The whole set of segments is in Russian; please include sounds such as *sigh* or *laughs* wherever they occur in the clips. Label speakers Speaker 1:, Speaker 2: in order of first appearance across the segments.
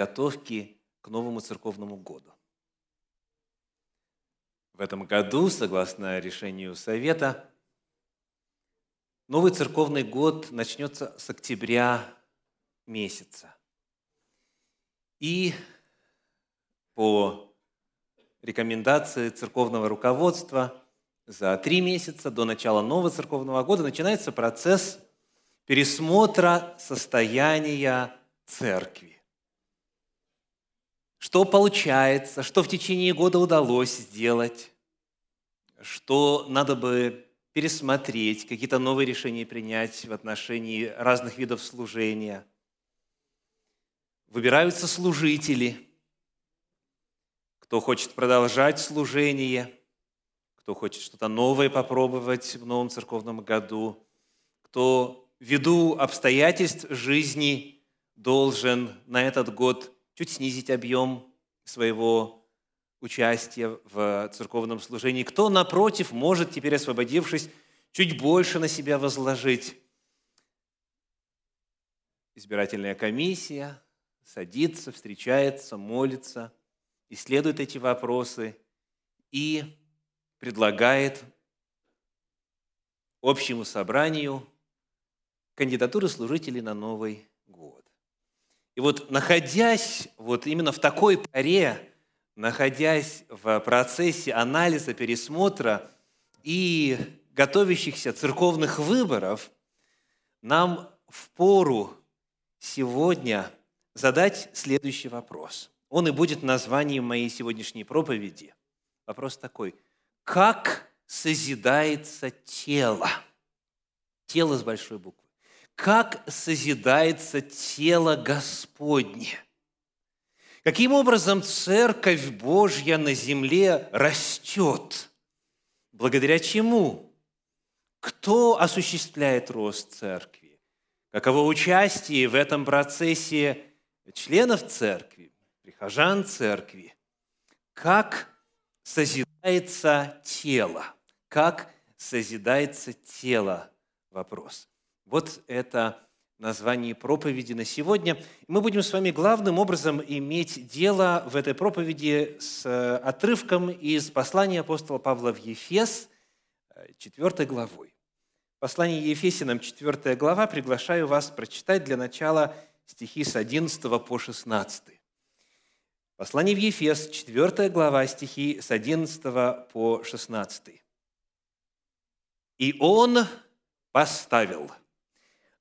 Speaker 1: подготовки к новому церковному году. В этом году, согласно решению Совета, новый церковный год начнется с октября месяца. И по рекомендации церковного руководства за три месяца до начала нового церковного года начинается процесс пересмотра состояния церкви. Что получается, что в течение года удалось сделать, что надо бы пересмотреть, какие-то новые решения принять в отношении разных видов служения. Выбираются служители, кто хочет продолжать служение, кто хочет что-то новое попробовать в новом церковном году, кто ввиду обстоятельств жизни должен на этот год чуть снизить объем своего участия в церковном служении. Кто, напротив, может теперь, освободившись, чуть больше на себя возложить. Избирательная комиссия садится, встречается, молится, исследует эти вопросы и предлагает общему собранию кандидатуры служителей на Новый. И вот находясь вот именно в такой паре, находясь в процессе анализа, пересмотра и готовящихся церковных выборов, нам в пору сегодня задать следующий вопрос. Он и будет названием моей сегодняшней проповеди. Вопрос такой. Как созидается тело? Тело с большой буквы как созидается тело Господне. Каким образом Церковь Божья на земле растет? Благодаря чему? Кто осуществляет рост Церкви? Каково участие в этом процессе членов Церкви, прихожан Церкви? Как созидается тело? Как созидается тело? Вопрос. Вот это название проповеди на сегодня. Мы будем с вами главным образом иметь дело в этой проповеди с э, отрывком из послания апостола Павла в Ефес, 4 э, главой. Послание Ефесиным, 4 глава, приглашаю вас прочитать для начала стихи с 11 по 16. Послание в Ефес, 4 глава, стихи с 11 по 16. «И Он поставил –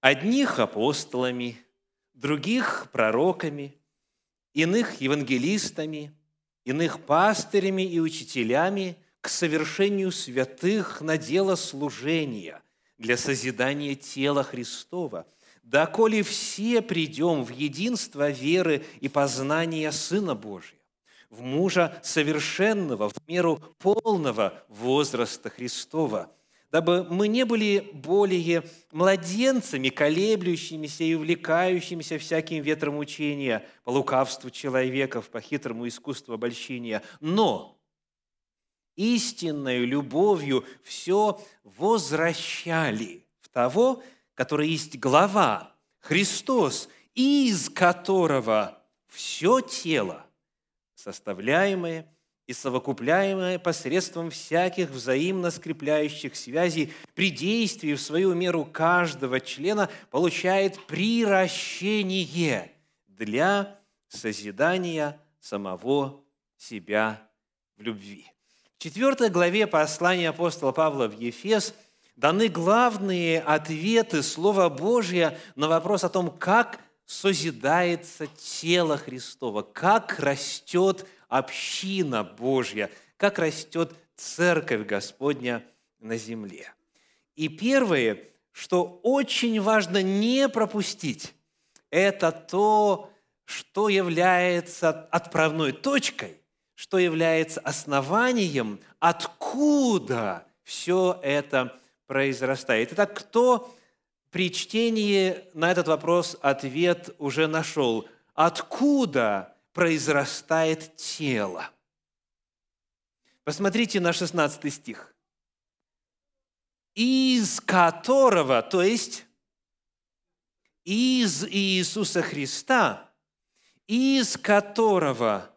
Speaker 1: одних апостолами, других пророками, иных евангелистами, иных пастырями и учителями к совершению святых на дело служения для созидания тела Христова, доколе все придем в единство веры и познания Сына Божия, в мужа совершенного, в меру полного возраста Христова – дабы мы не были более младенцами, колеблющимися и увлекающимися всяким ветром учения по лукавству человеков, по хитрому искусству обольщения, но истинной любовью все возвращали в того, который есть глава, Христос, из которого все тело, составляемое – и совокупляемое посредством всяких взаимно скрепляющих связей при действии в свою меру каждого члена получает приращение для созидания самого себя в любви. В четвертой главе послания апостола Павла в Ефес даны главные ответы Слова Божия на вопрос о том, как созидается тело Христово, как растет община Божья, как растет церковь Господня на земле. И первое, что очень важно не пропустить, это то, что является отправной точкой, что является основанием, откуда все это произрастает. Итак, кто при чтении на этот вопрос ответ уже нашел? Откуда произрастает тело. Посмотрите на 16 стих. Из которого, то есть из Иисуса Христа, из которого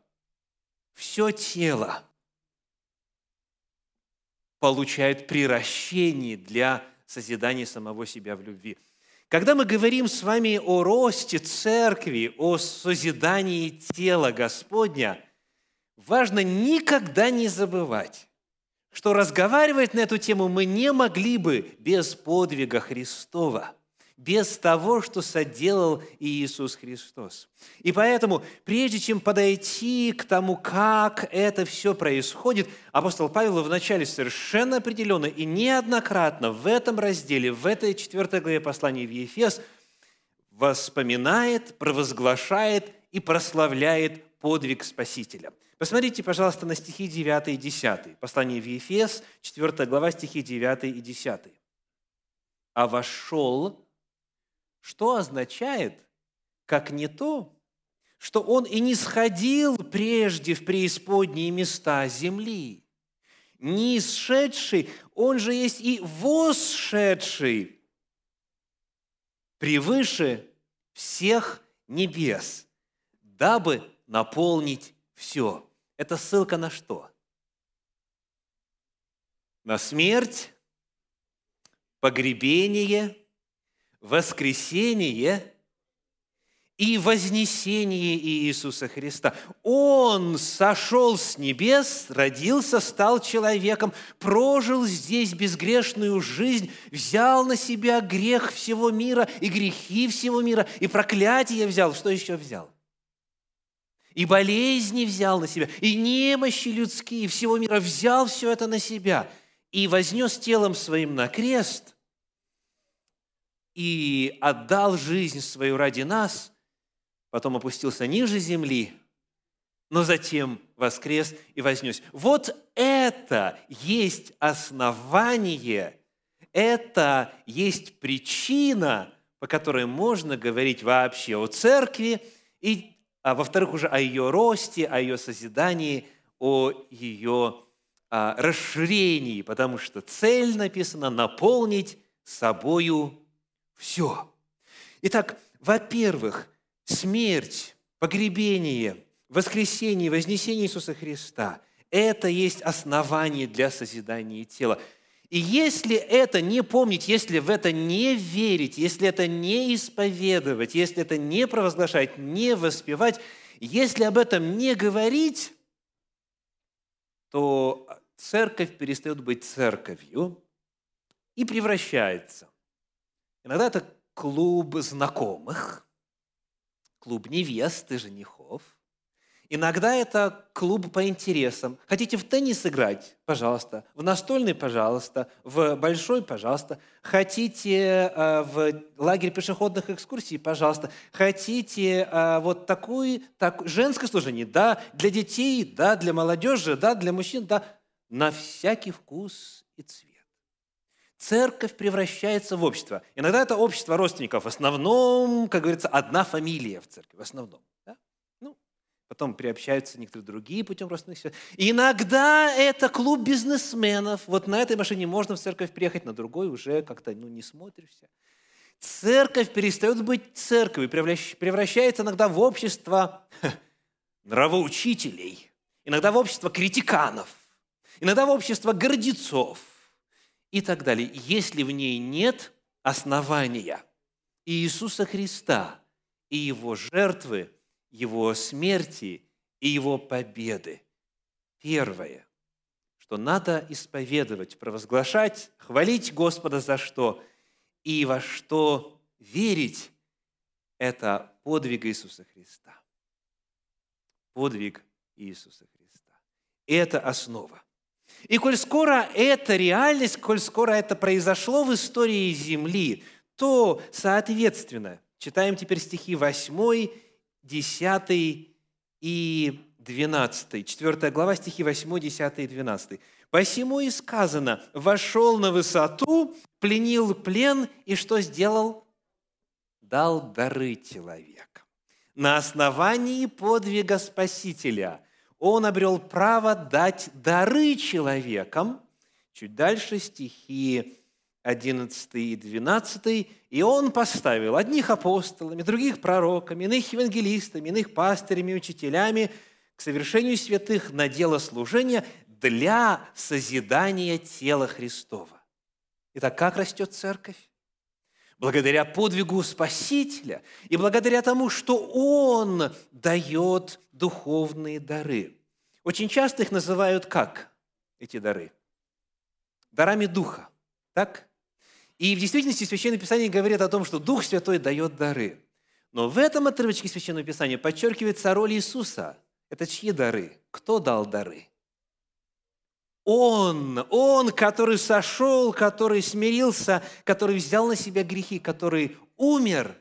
Speaker 1: все тело получает приращение для созидания самого себя в любви. Когда мы говорим с вами о росте церкви, о созидании тела Господня, важно никогда не забывать, что разговаривать на эту тему мы не могли бы без подвига Христова – без того, что соделал Иисус Христос. И поэтому, прежде чем подойти к тому, как это все происходит, апостол Павел вначале совершенно определенно и неоднократно в этом разделе, в этой четвертой главе послания в Ефес воспоминает, провозглашает и прославляет подвиг Спасителя. Посмотрите, пожалуйста, на стихи 9 и 10. Послание в Ефес, 4 глава, стихи 9 и 10. «А вошел что означает, как не то, что он и не сходил прежде в преисподние места земли. Не исшедший, он же есть и восшедший превыше всех небес, дабы наполнить все. Это ссылка на что? На смерть, погребение – воскресение и вознесение Иисуса Христа. Он сошел с небес, родился, стал человеком, прожил здесь безгрешную жизнь, взял на себя грех всего мира и грехи всего мира, и проклятие взял. Что еще взял? И болезни взял на себя, и немощи людские всего мира взял все это на себя, и вознес телом своим на крест – и отдал жизнь свою ради нас, потом опустился ниже земли, но затем воскрес и вознес. Вот это есть основание, это есть причина, по которой можно говорить вообще о церкви, и, а во-вторых, уже о ее росте, о ее созидании, о ее а, расширении, потому что цель написана – наполнить собою все. Итак, во-первых, смерть, погребение, воскресение, вознесение Иисуса Христа – это есть основание для созидания тела. И если это не помнить, если в это не верить, если это не исповедовать, если это не провозглашать, не воспевать, если об этом не говорить, то церковь перестает быть церковью и превращается Иногда это клуб знакомых, клуб невест и женихов. Иногда это клуб по интересам. Хотите в теннис играть? Пожалуйста. В настольный? Пожалуйста. В большой? Пожалуйста. Хотите э, в лагерь пешеходных экскурсий? Пожалуйста. Хотите э, вот такую, так, женское служение? Да. Для детей? Да. Для молодежи? Да. Для мужчин? Да. На всякий вкус и цвет церковь превращается в общество. Иногда это общество родственников, в основном, как говорится, одна фамилия в церкви, в основном. Да? Ну, потом приобщаются некоторые другие путем родственных связей. Иногда это клуб бизнесменов. Вот на этой машине можно в церковь приехать, на другой уже как-то ну, не смотришься. Церковь перестает быть церковью, превращается иногда в общество *laughs* нравоучителей, иногда в общество критиканов, иногда в общество гордецов – и так далее, если в ней нет основания Иисуса Христа и Его жертвы, Его смерти и Его победы. Первое, что надо исповедовать, провозглашать, хвалить Господа за что и во что верить, это подвиг Иисуса Христа. Подвиг Иисуса Христа. Это основа. И коль скоро это реальность, коль скоро это произошло в истории Земли, то, соответственно, читаем теперь стихи 8, 10 и 12. 4 глава, стихи 8, 10 и 12. «Посему и сказано, вошел на высоту, пленил плен, и что сделал? Дал дары человека. На основании подвига Спасителя – он обрел право дать дары человекам. Чуть дальше стихи 11 и 12, и он поставил одних апостолами, других пророками, иных евангелистами, иных пастырями, учителями к совершению святых на дело служения для созидания тела Христова. Итак, как растет церковь? Благодаря подвигу Спасителя и благодаря тому, что Он дает духовные дары. Очень часто их называют как эти дары? Дарами Духа. Так? И в действительности Священное Писание говорит о том, что Дух Святой дает дары. Но в этом отрывочке Священного Писания подчеркивается роль Иисуса. Это чьи дары? Кто дал дары? Он, Он, который сошел, который смирился, который взял на себя грехи, который умер.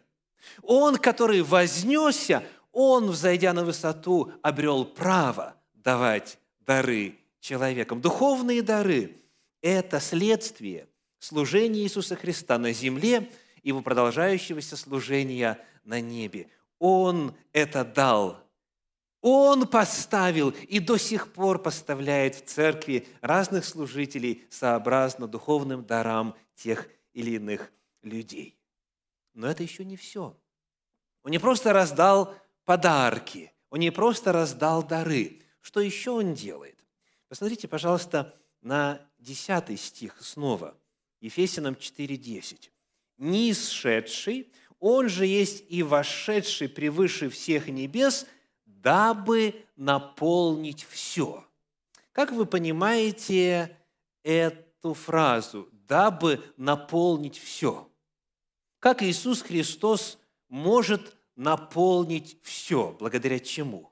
Speaker 1: Он, который вознесся, Он, взойдя на высоту, обрел право давать дары человекам. Духовные дары – это следствие служения Иисуса Христа на земле и его продолжающегося служения на небе. Он это дал. Он поставил и до сих пор поставляет в церкви разных служителей сообразно духовным дарам тех или иных людей. Но это еще не все. Он не просто раздал подарки, он не просто раздал дары. Что еще он делает? Посмотрите, пожалуйста, на 10 стих снова – Ефесянам 4.10. «Нисшедший, он же есть и вошедший превыше всех небес, дабы наполнить все». Как вы понимаете эту фразу «дабы наполнить все»? Как Иисус Христос может наполнить все? Благодаря чему?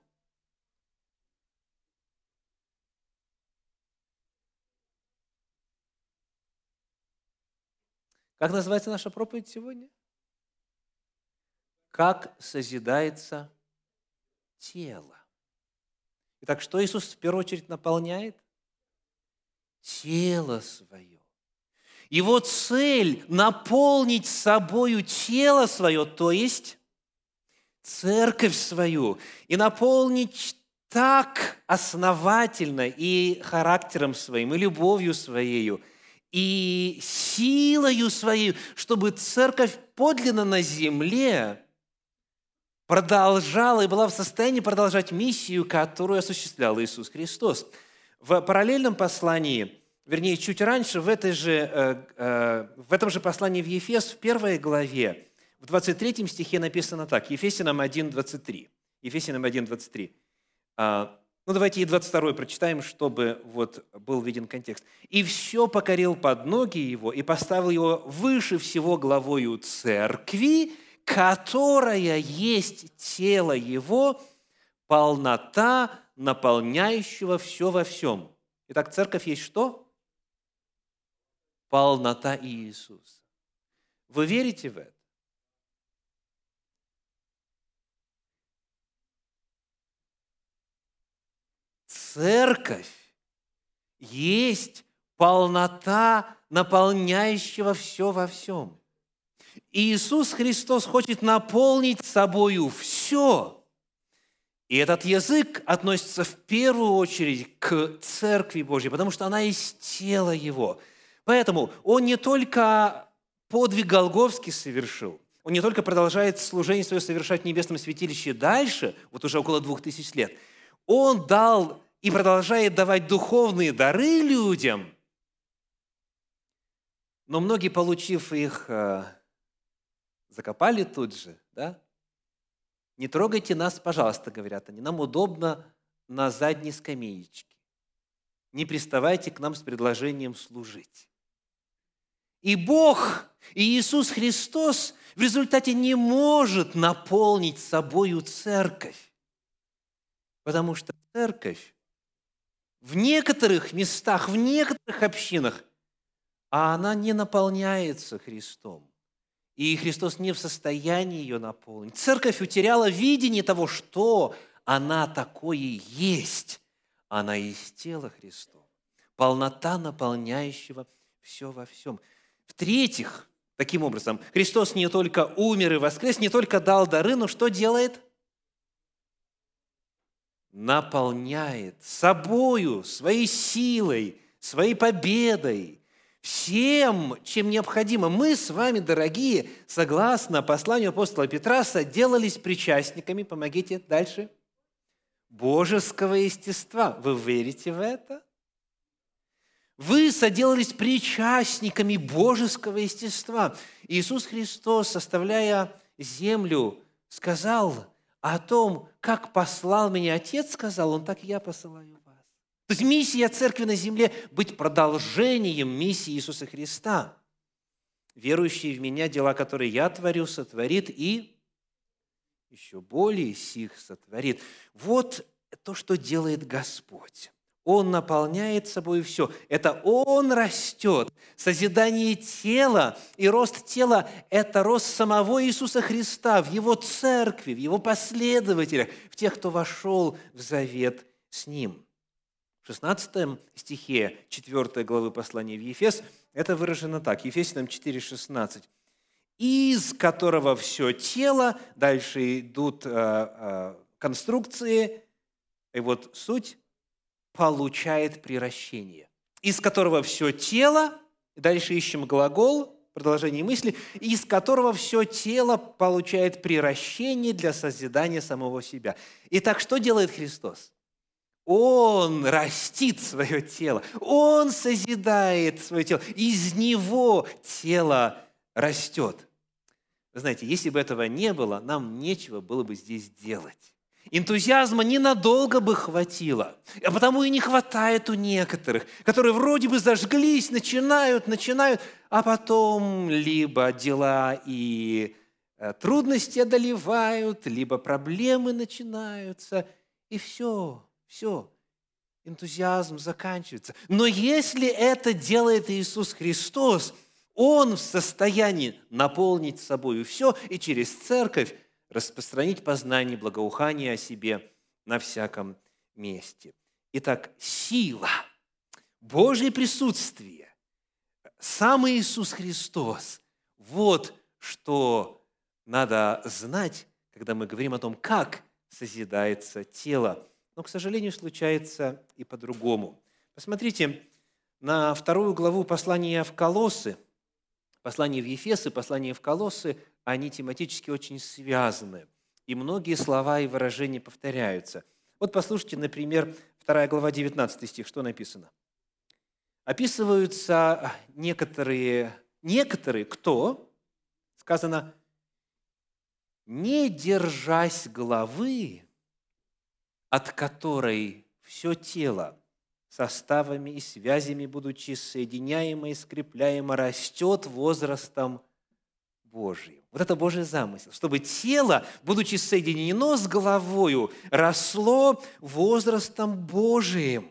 Speaker 1: Как называется наша проповедь сегодня? Как созидается тело. Итак, что Иисус в первую очередь наполняет? Тело свое. Его цель – наполнить собою тело свое, то есть церковь свою, и наполнить так основательно и характером своим, и любовью своею – и силою своей, чтобы церковь подлинно на земле продолжала и была в состоянии продолжать миссию, которую осуществлял Иисус Христос. В параллельном послании, вернее, чуть раньше, в, этой же, э, э, в этом же послании в Ефес, в первой главе, в 23 стихе написано так, Ефесянам 1.23. Ефесянам 1.23. Ну, давайте и 22 прочитаем, чтобы вот был виден контекст. «И все покорил под ноги его, и поставил его выше всего главою церкви, которая есть тело его, полнота, наполняющего все во всем». Итак, церковь есть что? Полнота Иисуса. Вы верите в это? церковь есть полнота наполняющего все во всем. И Иисус Христос хочет наполнить собою все. И этот язык относится в первую очередь к Церкви Божьей, потому что она есть тело Его. Поэтому Он не только подвиг Голговский совершил, Он не только продолжает служение свое совершать в небесном святилище дальше, вот уже около двух тысяч лет, Он дал и продолжает давать духовные дары людям, но многие, получив их, э, закопали тут же, да? Не трогайте нас, пожалуйста, говорят они, нам удобно на задней скамеечке. Не приставайте к нам с предложением служить. И Бог, и Иисус Христос в результате не может наполнить собою церковь, потому что церковь в некоторых местах, в некоторых общинах, а она не наполняется Христом. И Христос не в состоянии ее наполнить. Церковь утеряла видение того, что она такое есть. Она есть тело Христова. Полнота наполняющего все во всем. В-третьих, таким образом, Христос не только умер и воскрес, не только дал дары, но что делает? наполняет собою, своей силой, своей победой всем, чем необходимо. Мы с вами, дорогие, согласно посланию апостола Петра, соделались причастниками, помогите дальше, божеского естества. Вы верите в это? Вы соделались причастниками божеского естества. Иисус Христос, составляя землю, сказал о том, как послал меня Отец, сказал, Он так и я посылаю. То есть миссия Церкви на земле – быть продолжением миссии Иисуса Христа. Верующий в Меня дела, которые я творю, сотворит и еще более сих сотворит. Вот то, что делает Господь. Он наполняет собой все. Это Он растет. Созидание тела и рост тела – это рост самого Иисуса Христа в Его церкви, в Его последователях, в тех, кто вошел в завет с Ним. В 16 стихе 4 главы послания в Ефес это выражено так. Ефесянам 4,16. «Из которого все тело», дальше идут э, э, конструкции, и вот суть получает приращение, из которого все тело, дальше ищем глагол, продолжение мысли, из которого все тело получает приращение для созидания самого себя. Итак, что делает Христос? Он растит свое тело, Он созидает свое тело, из Него тело растет. Вы знаете, если бы этого не было, нам нечего было бы здесь делать. Энтузиазма ненадолго бы хватило, а потому и не хватает у некоторых, которые вроде бы зажглись, начинают, начинают, а потом либо дела и э, трудности одолевают, либо проблемы начинаются, и все, все, энтузиазм заканчивается. Но если это делает Иисус Христос, Он в состоянии наполнить собой все и через церковь распространить познание благоухания о себе на всяком месте. Итак, сила, Божье присутствие, сам Иисус Христос – вот что надо знать, когда мы говорим о том, как созидается тело. Но, к сожалению, случается и по-другому. Посмотрите на вторую главу послания в Колоссы, послание в Ефесы, послание в Колоссы, они тематически очень связаны, и многие слова и выражения повторяются. Вот послушайте, например, 2 глава 19 стих, что написано. Описываются некоторые, некоторые, кто, сказано, не держась головы, от которой все тело составами и связями, будучи соединяемо и скрепляемо, растет возрастом Божьим. Вот это Божий замысел, чтобы тело, будучи соединено с головою, росло возрастом Божиим.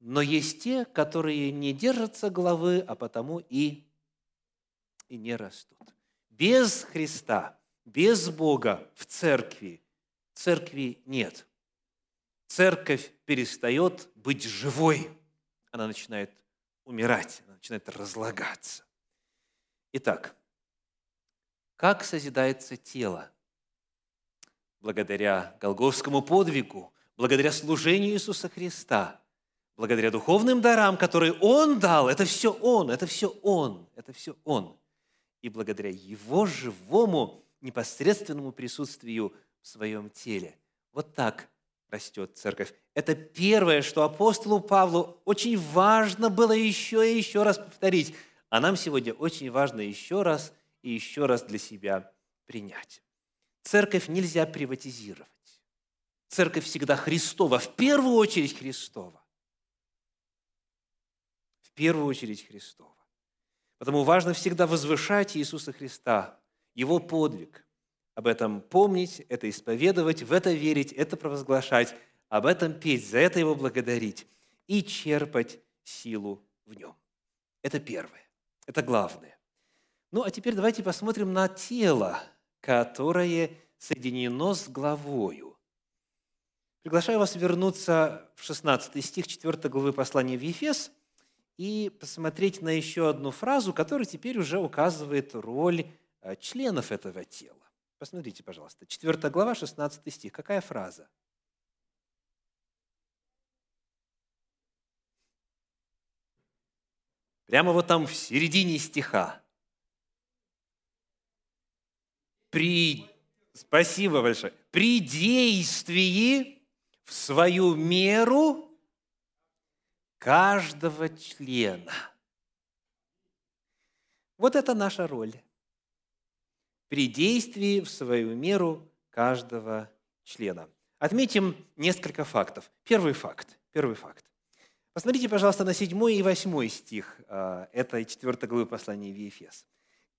Speaker 1: Но есть те, которые не держатся головы, а потому и, и не растут. Без Христа, без Бога в церкви, церкви нет. Церковь перестает быть живой, она начинает умирать, она начинает разлагаться. Итак, как созидается тело? Благодаря Голговскому подвигу, благодаря служению Иисуса Христа, благодаря духовным дарам, которые Он дал. Это все Он, это все Он, это все Он. И благодаря Его живому непосредственному присутствию в своем теле. Вот так растет церковь. Это первое, что апостолу Павлу очень важно было еще и еще раз повторить – а нам сегодня очень важно еще раз и еще раз для себя принять. Церковь нельзя приватизировать. Церковь всегда Христова, в первую очередь Христова. В первую очередь Христова. Потому важно всегда возвышать Иисуса Христа, Его подвиг. Об этом помнить, это исповедовать, в это верить, это провозглашать, об этом петь, за это Его благодарить и черпать силу в Нем. Это первое. Это главное. Ну, а теперь давайте посмотрим на тело, которое соединено с главою. Приглашаю вас вернуться в 16 стих 4 главы послания в Ефес и посмотреть на еще одну фразу, которая теперь уже указывает роль э, членов этого тела. Посмотрите, пожалуйста, 4 глава, 16 стих. Какая фраза? прямо вот там в середине стиха. При, спасибо большое, при действии в свою меру каждого члена. Вот это наша роль. При действии в свою меру каждого члена. Отметим несколько фактов. Первый факт. Первый факт. Посмотрите, пожалуйста, на 7 и 8 стих а, этой 4 главы послания в Ефес.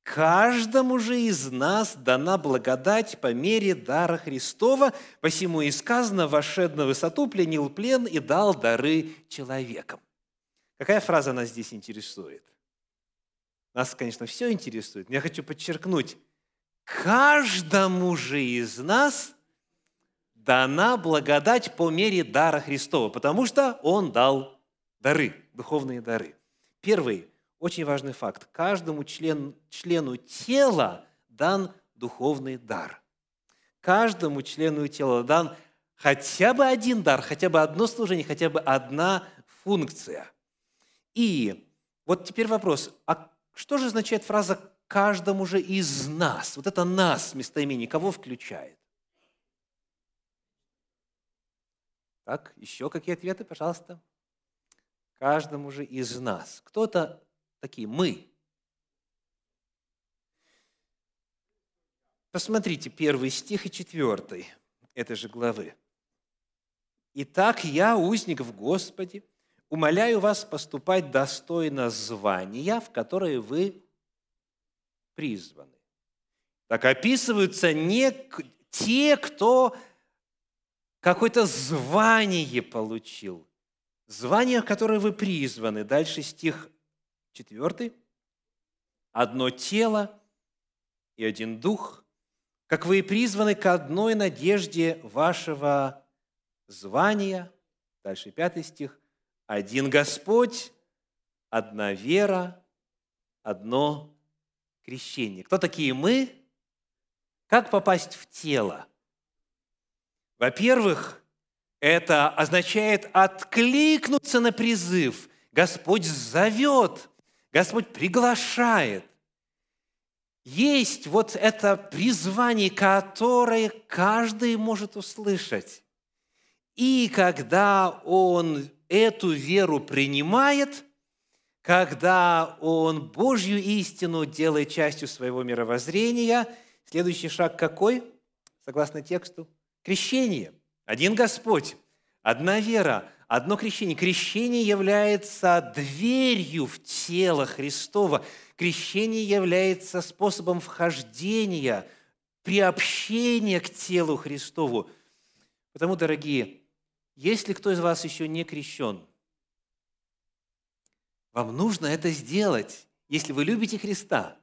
Speaker 1: «Каждому же из нас дана благодать по мере дара Христова, посему и сказано, вошед на высоту, пленил плен и дал дары человекам». Какая фраза нас здесь интересует? Нас, конечно, все интересует, но я хочу подчеркнуть, каждому же из нас дана благодать по мере дара Христова, потому что Он дал дары, духовные дары. Первый очень важный факт. Каждому член, члену тела дан духовный дар. Каждому члену тела дан хотя бы один дар, хотя бы одно служение, хотя бы одна функция. И вот теперь вопрос, а что же означает фраза «каждому же из нас»? Вот это «нас» местоимение, кого включает? Так, еще какие ответы, пожалуйста? Каждому же из нас. Кто-то такие мы. Посмотрите первый стих и четвертый этой же главы. «Итак, я, узник в Господе, умоляю вас поступать достойно звания, в которое вы призваны». Так описываются не те, кто какое-то звание получил, звание, в которое вы призваны. Дальше стих 4. «Одно тело и один дух, как вы и призваны к одной надежде вашего звания». Дальше пятый стих один Господь, одна вера, одно крещение. Кто такие мы? Как попасть в тело? Во-первых, это означает откликнуться на призыв. Господь зовет, Господь приглашает. Есть вот это призвание, которое каждый может услышать. И когда он эту веру принимает, когда он Божью истину делает частью своего мировоззрения, следующий шаг какой, согласно тексту? Крещение. Один Господь, одна вера, одно крещение. Крещение является дверью в тело Христова. Крещение является способом вхождения, приобщения к телу Христову. Потому, дорогие, если кто из вас еще не крещен, вам нужно это сделать, если вы любите Христа,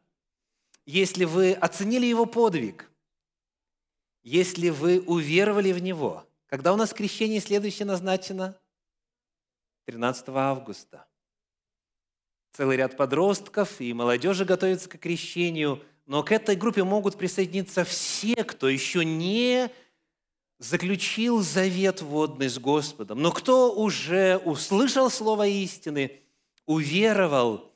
Speaker 1: если вы оценили Его подвиг, если вы уверовали в Него. Когда у нас крещение следующее назначено? 13 августа. Целый ряд подростков и молодежи готовятся к крещению, но к этой группе могут присоединиться все, кто еще не заключил завет водный с Господом, но кто уже услышал слово истины, уверовал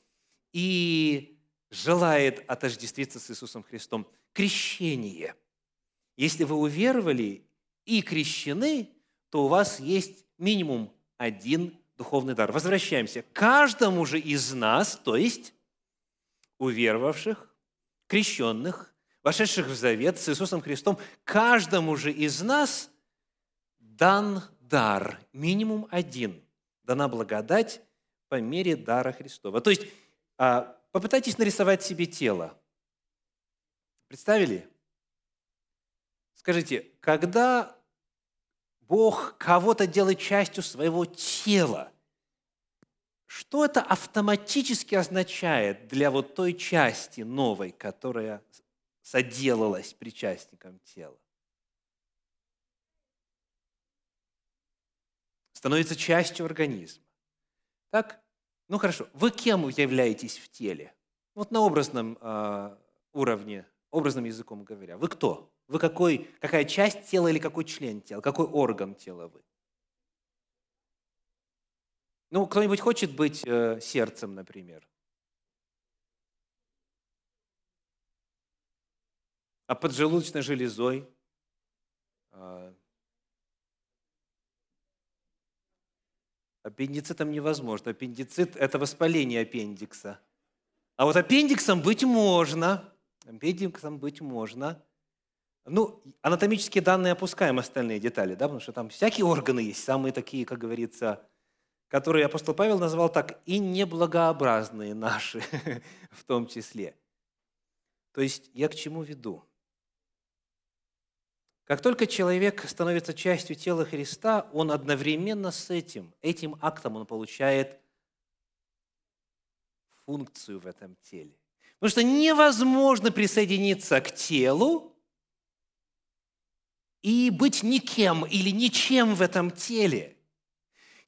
Speaker 1: и желает отождествиться с Иисусом Христом. Крещение. Если вы уверовали и крещены, то у вас есть минимум один духовный дар. Возвращаемся. Каждому же из нас, то есть уверовавших, крещенных, вошедших в завет с Иисусом Христом, каждому же из нас дан дар, минимум один, дана благодать по мере дара Христова. То есть а, попытайтесь нарисовать себе тело. Представили? Скажите, когда Бог кого-то делает частью своего тела, что это автоматически означает для вот той части новой, которая соделалась причастником тела. Становится частью организма. Так? Ну хорошо, вы кем являетесь в теле? Вот на образном э, уровне, образным языком говоря. Вы кто? Вы какой, какая часть тела или какой член тела? Какой орган тела вы? Ну, кто-нибудь хочет быть э, сердцем, например? А поджелудочной железой? Э, аппендицитом невозможно. Аппендицит – это воспаление аппендикса. А вот аппендиксом быть можно. Аппендиксом быть можно. Ну, анатомические данные опускаем остальные детали, да, потому что там всякие органы есть, самые такие, как говорится, которые апостол Павел назвал так, и неблагообразные наши *laughs* в том числе. То есть я к чему веду? Как только человек становится частью тела Христа, он одновременно с этим, этим актом он получает функцию в этом теле. Потому что невозможно присоединиться к телу, и быть никем или ничем в этом теле.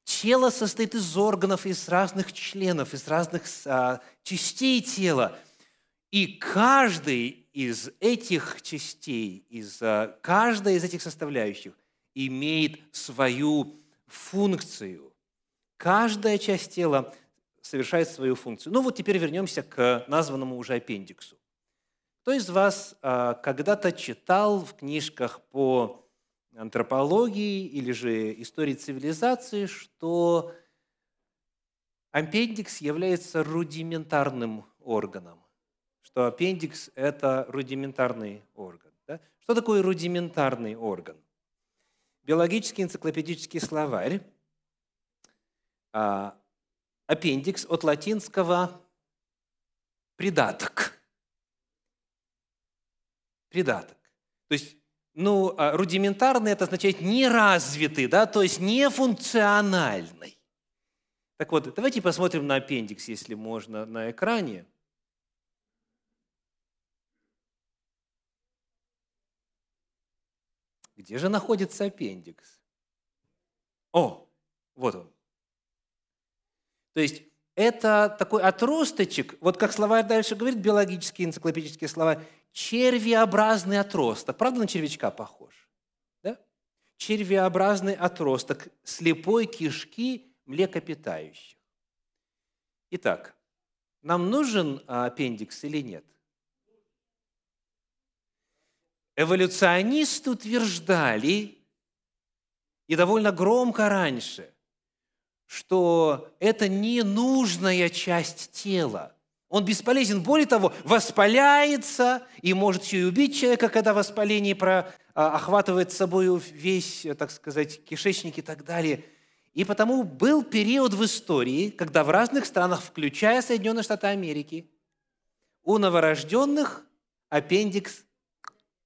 Speaker 1: Тело состоит из органов, из разных членов, из разных а, частей тела. И каждый из этих частей, из, а, каждая из этих составляющих имеет свою функцию. Каждая часть тела совершает свою функцию. Ну вот теперь вернемся к названному уже аппендиксу. Кто из вас а, когда-то читал в книжках по антропологии или же истории цивилизации, что аппендикс является рудиментарным органом, что аппендикс – это рудиментарный орган. Да? Что такое рудиментарный орган? Биологический энциклопедический словарь, а, аппендикс от латинского «придаток», придаток. То есть, ну, а, рудиментарный это означает неразвитый, да, то есть нефункциональный. Так вот, давайте посмотрим на аппендикс, если можно, на экране. Где же находится аппендикс? О, вот он. То есть это такой отросточек, вот как словарь дальше говорит, биологические энциклопедические слова, червеобразный отросток. Правда, на червячка похож? Да? Червеобразный отросток слепой кишки млекопитающих. Итак, нам нужен а, аппендикс или нет? Эволюционисты утверждали, и довольно громко раньше, что это ненужная часть тела. Он бесполезен. Более того, воспаляется и может еще и убить человека, когда воспаление про, а, охватывает собой весь, так сказать, кишечник и так далее. И потому был период в истории, когда в разных странах, включая Соединенные Штаты Америки, у новорожденных аппендикс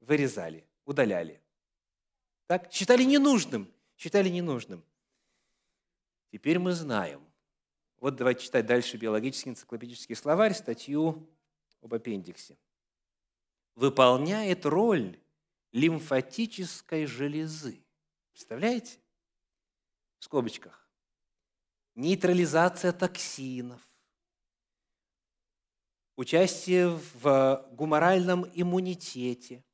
Speaker 1: вырезали, удаляли. Так? Считали ненужным. Считали ненужным. Теперь мы знаем, вот давайте читать дальше биологический энциклопедический словарь, статью об аппендиксе. Выполняет роль лимфатической железы. Представляете? В скобочках. Нейтрализация токсинов, участие в гуморальном иммунитете.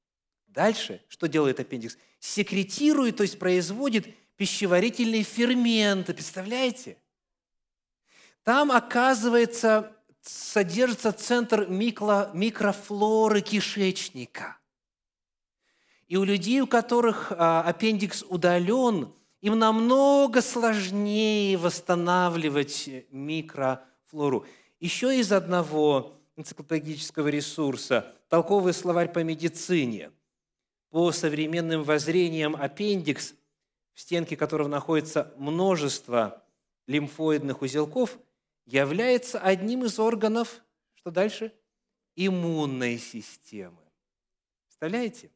Speaker 1: Дальше, что делает аппендикс? Секретирует, то есть производит пищеварительные ферменты. Представляете? Там, оказывается, содержится центр микро, микрофлоры кишечника. И у людей, у которых а, аппендикс удален, им намного сложнее восстанавливать микрофлору. Еще из одного энциклопедического ресурса толковый словарь по медицине. По современным воззрениям аппендикс, в стенке которого находится множество лимфоидных узелков – является одним из органов, что дальше? Иммунной системы. Представляете?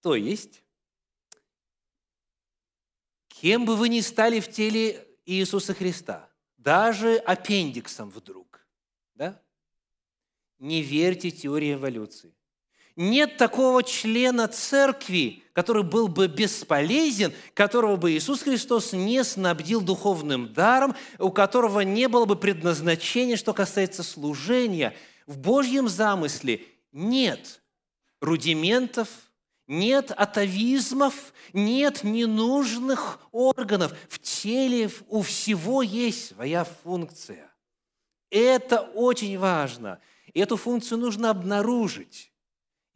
Speaker 1: То есть, кем бы вы ни стали в теле Иисуса Христа, даже аппендиксом вдруг, да? Не верьте теории эволюции. Нет такого члена церкви, который был бы бесполезен, которого бы Иисус Христос не снабдил духовным даром, у которого не было бы предназначения, что касается служения. В Божьем замысле нет рудиментов, нет атовизмов, нет ненужных органов. В теле у всего есть своя функция. Это очень важно. И эту функцию нужно обнаружить.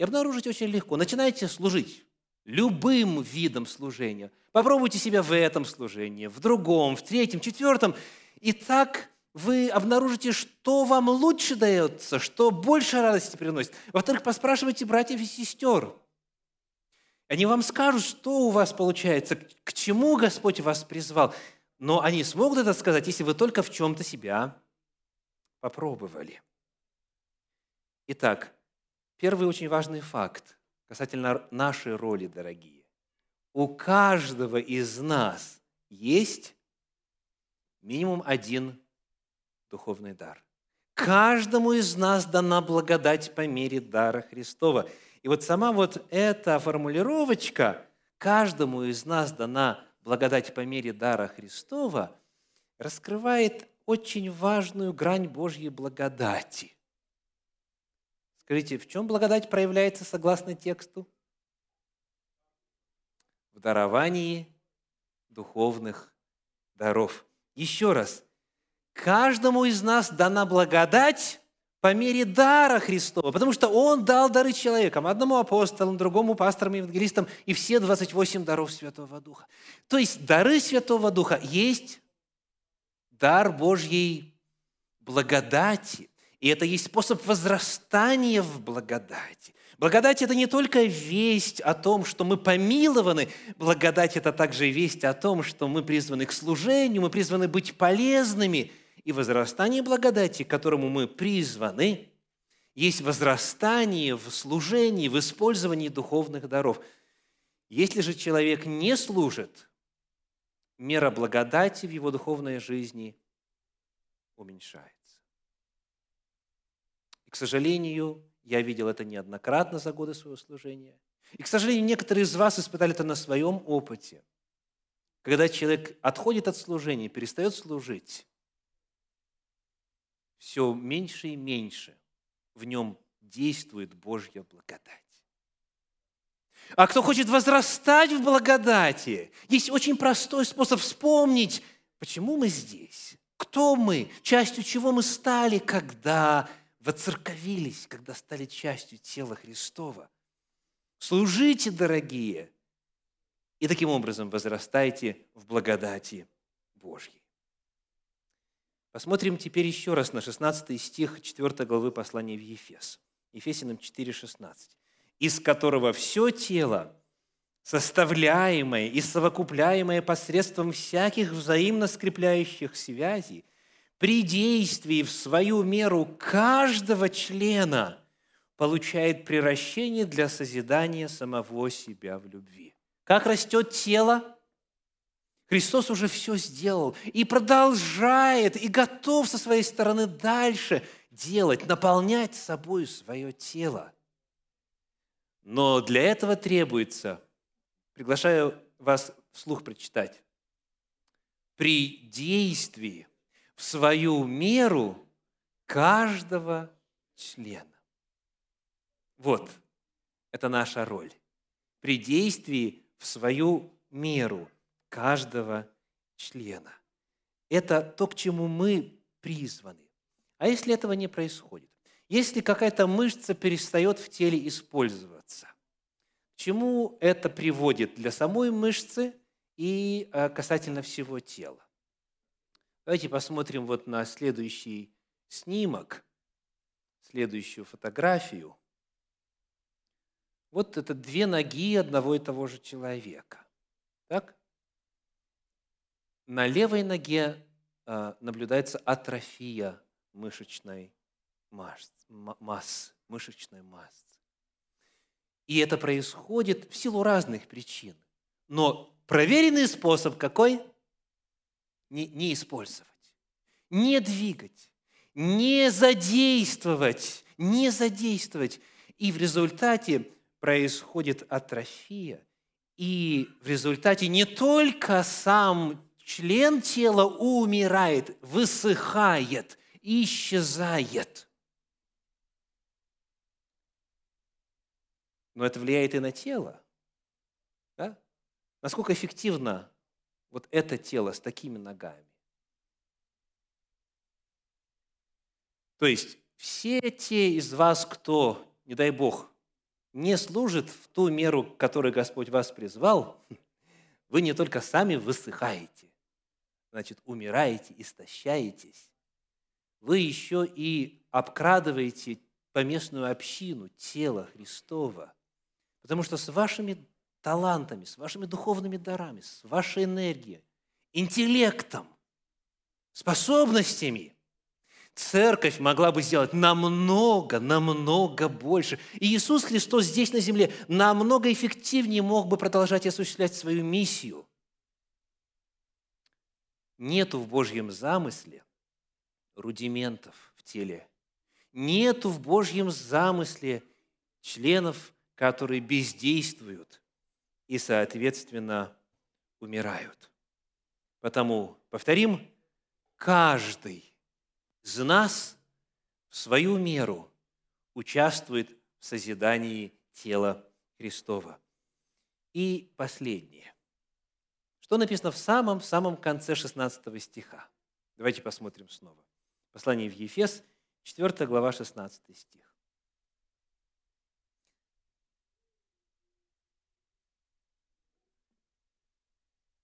Speaker 1: И обнаружить очень легко. Начинайте служить любым видом служения. Попробуйте себя в этом служении, в другом, в третьем, четвертом. И так вы обнаружите, что вам лучше дается, что больше радости приносит. Во-вторых, поспрашивайте братьев и сестер. Они вам скажут, что у вас получается, к чему Господь вас призвал. Но они смогут это сказать, если вы только в чем-то себя попробовали. Итак, первый очень важный факт касательно нашей роли, дорогие. У каждого из нас есть минимум один духовный дар. Каждому из нас дана благодать по мере дара Христова. И вот сама вот эта формулировочка «каждому из нас дана благодать по мере дара Христова» раскрывает очень важную грань Божьей благодати. Скажите, в чем благодать проявляется согласно тексту? В даровании духовных даров. Еще раз, каждому из нас дана благодать по мере дара Христова, потому что Он дал дары человекам, одному апостолам, другому пасторам, евангелистам, и все 28 даров Святого Духа. То есть дары Святого Духа есть дар Божьей благодати, и это есть способ возрастания в благодати. Благодать – это не только весть о том, что мы помилованы. Благодать – это также весть о том, что мы призваны к служению, мы призваны быть полезными – и возрастание благодати, к которому мы призваны, есть возрастание в служении, в использовании духовных даров. Если же человек не служит, мера благодати в его духовной жизни уменьшается. И, к сожалению, я видел это неоднократно за годы своего служения. И, к сожалению, некоторые из вас испытали это на своем опыте. Когда человек отходит от служения, перестает служить, все меньше и меньше в нем действует Божья благодать. А кто хочет возрастать в благодати, есть очень простой способ вспомнить, почему мы здесь, кто мы, частью чего мы стали, когда воцерковились, когда стали частью тела Христова. Служите, дорогие, и таким образом возрастайте в благодати Божьей. Посмотрим теперь еще раз на 16 стих 4 главы послания в Ефес. Ефесиным 4,16. «Из которого все тело, составляемое и совокупляемое посредством всяких взаимно скрепляющих связей, при действии в свою меру каждого члена получает приращение для созидания самого себя в любви». Как растет тело? Христос уже все сделал и продолжает, и готов со своей стороны дальше делать, наполнять собой свое тело. Но для этого требуется, приглашаю вас вслух прочитать, при действии в свою меру каждого члена. Вот, это наша роль. При действии в свою меру – каждого члена. Это то, к чему мы призваны. А если этого не происходит? Если какая-то мышца перестает в теле использоваться, к чему это приводит для самой мышцы и э, касательно всего тела? Давайте посмотрим вот на следующий снимок, следующую фотографию. Вот это две ноги одного и того же человека. Так? На левой ноге а, наблюдается атрофия мышечной массы, мышечной массы. И это происходит в силу разных причин. Но проверенный способ какой? Не, не использовать, не двигать, не задействовать, не задействовать. И в результате происходит атрофия. И в результате не только сам член тела умирает, высыхает, исчезает. Но это влияет и на тело. Да? Насколько эффективно вот это тело с такими ногами? То есть все те из вас, кто, не дай Бог, не служит в ту меру, к которой Господь вас призвал, *laughs* вы не только сами высыхаете, значит, умираете, истощаетесь, вы еще и обкрадываете поместную общину, тело Христова. Потому что с вашими талантами, с вашими духовными дарами, с вашей энергией, интеллектом, способностями – церковь могла бы сделать намного, намного больше. И Иисус Христос здесь на земле намного эффективнее мог бы продолжать осуществлять свою миссию. Нету в Божьем замысле рудиментов в теле. Нету в Божьем замысле членов, которые бездействуют и, соответственно, умирают. Потому, повторим, каждый из нас в свою меру участвует в созидании тела Христова. И последнее. Что написано в самом-самом конце 16 стиха? Давайте посмотрим снова. Послание в Ефес, 4 глава, 16 стих.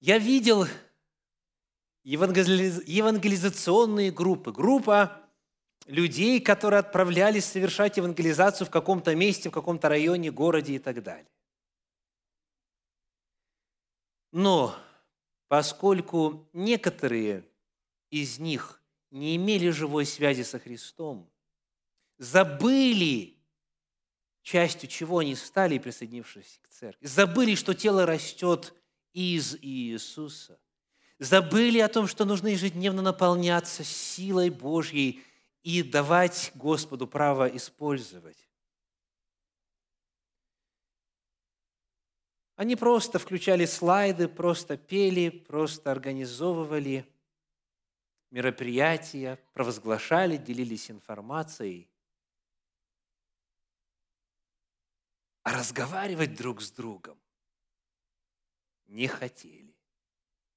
Speaker 1: Я видел евангелизационные группы. Группа людей, которые отправлялись совершать евангелизацию в каком-то месте, в каком-то районе, городе и так далее. Но поскольку некоторые из них не имели живой связи со Христом, забыли, частью чего они стали, присоединившись к церкви, забыли, что тело растет из Иисуса, забыли о том, что нужно ежедневно наполняться силой Божьей и давать Господу право использовать. Они просто включали слайды, просто пели, просто организовывали мероприятия, провозглашали, делились информацией. А разговаривать друг с другом не хотели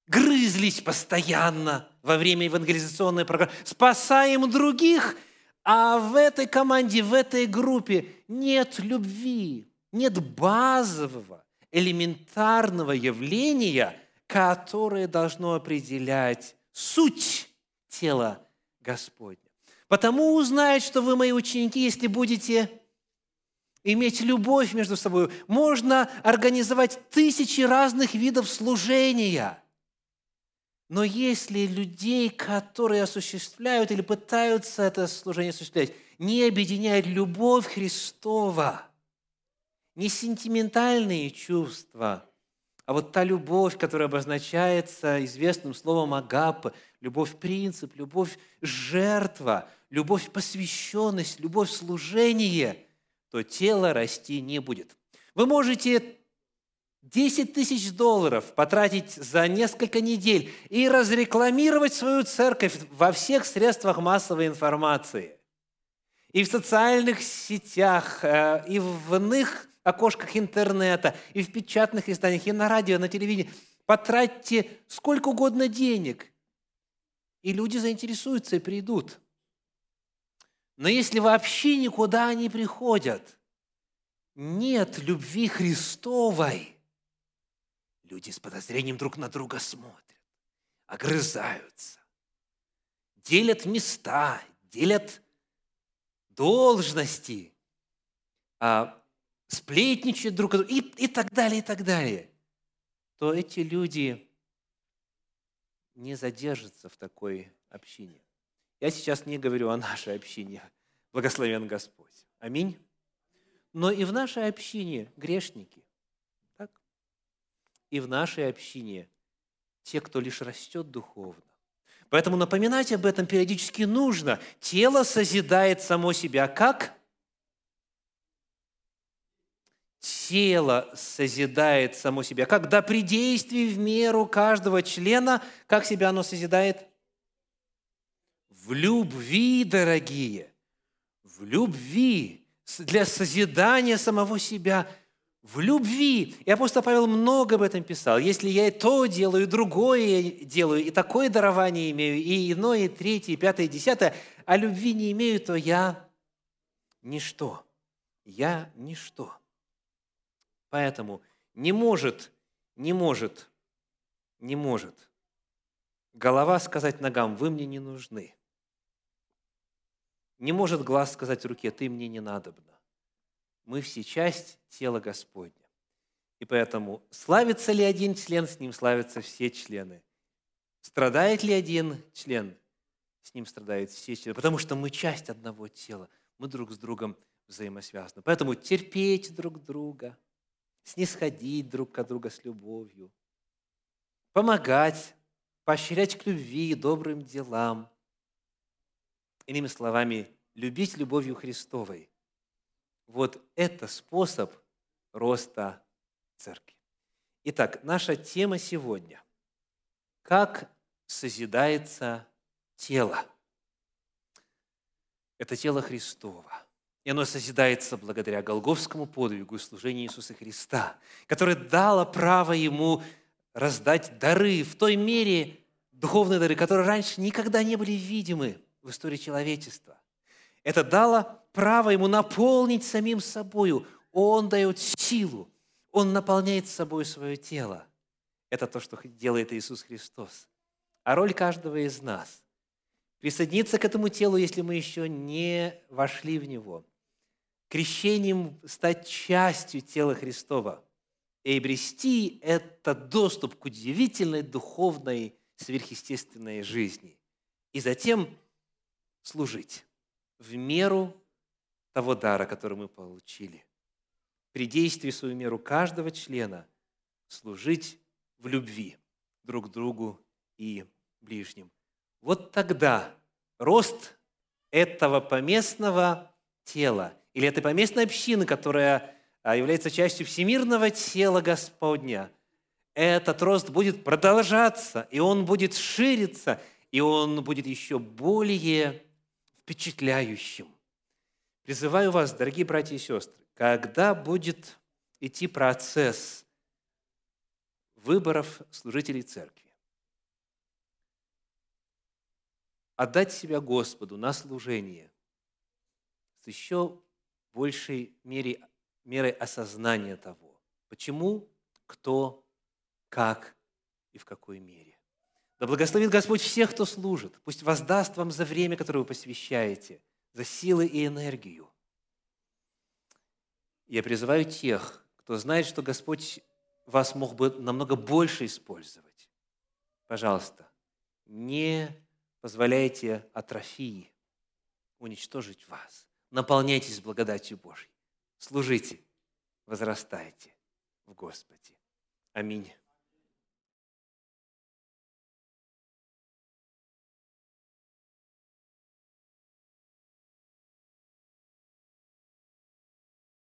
Speaker 1: грызлись постоянно во время евангелизационной программы, спасаем других, а в этой команде, в этой группе нет любви, нет базового, элементарного явления, которое должно определять суть тела Господня. Потому узнают, что вы мои ученики, если будете иметь любовь между собой. Можно организовать тысячи разных видов служения – но если людей, которые осуществляют или пытаются это служение осуществлять, не объединяет любовь Христова, не сентиментальные чувства, а вот та любовь, которая обозначается известным словом агапа, любовь-принцип, любовь-жертва, любовь-посвященность, любовь-служение, то тело расти не будет. Вы можете 10 тысяч долларов потратить за несколько недель и разрекламировать свою церковь во всех средствах массовой информации. И в социальных сетях, э, и в иных окошках интернета, и в печатных изданиях, и на радио, на телевидении. Потратьте сколько угодно денег, и люди заинтересуются и придут. Но если вообще никуда они приходят, нет любви Христовой – Люди с подозрением друг на друга смотрят, огрызаются, делят места, делят должности, а, сплетничают друг о друге и, и так далее, и так далее, то эти люди не задержатся в такой общине. Я сейчас не говорю о нашей общине. *laughs* Благословен Господь. Аминь. Но и в нашей общине грешники и в нашей общине те, кто лишь растет духовно. Поэтому напоминать об этом периодически нужно. Тело созидает само себя как? Тело созидает само себя. Когда при действии в меру каждого члена, как себя оно созидает? В любви, дорогие. В любви. Для созидания самого себя – в любви. И апостол Павел много об этом писал. Если я и то делаю, и другое делаю, и такое дарование имею, и иное, и третье, и пятое, и десятое, а любви не имею, то я ничто. Я ничто. Поэтому не может, не может, не может голова сказать ногам, вы мне не нужны. Не может глаз сказать руке, ты мне не надобна. Мы все часть тела Господня. И поэтому славится ли один член, с ним славятся все члены. Страдает ли один член, с ним страдают все члены. Потому что мы часть одного тела. Мы друг с другом взаимосвязаны. Поэтому терпеть друг друга, снисходить друг к другу с любовью, помогать, поощрять к любви и добрым делам. Иными словами, любить любовью Христовой. Вот это способ роста церкви. Итак, наша тема сегодня – как созидается тело. Это тело Христово. И оно созидается благодаря Голговскому подвигу и служению Иисуса Христа, которое дало право Ему раздать дары в той мере, духовные дары, которые раньше никогда не были видимы в истории человечества. Это дало право Ему наполнить самим собою. Он дает силу, Он наполняет собой свое тело. Это то, что делает Иисус Христос. А роль каждого из нас – присоединиться к этому телу, если мы еще не вошли в него, крещением стать частью тела Христова и обрести этот доступ к удивительной духовной сверхъестественной жизни. И затем служить в меру того дара, который мы получили. При действии свою меру каждого члена служить в любви друг другу и ближним. Вот тогда рост этого поместного тела или этой поместной общины, которая а, является частью всемирного тела Господня, этот рост будет продолжаться, и он будет шириться, и он будет еще более впечатляющим. Призываю вас, дорогие братья и сестры, когда будет идти процесс выборов служителей церкви, отдать себя Господу на служение с еще большей мере, мерой осознания того, почему, кто, как и в какой мере. Да благословит Господь всех, кто служит. Пусть воздаст вам за время, которое вы посвящаете, за силы и энергию. Я призываю тех, кто знает, что Господь вас мог бы намного больше использовать. Пожалуйста, не позволяйте атрофии уничтожить вас. Наполняйтесь благодатью Божьей. Служите, возрастайте в Господе. Аминь.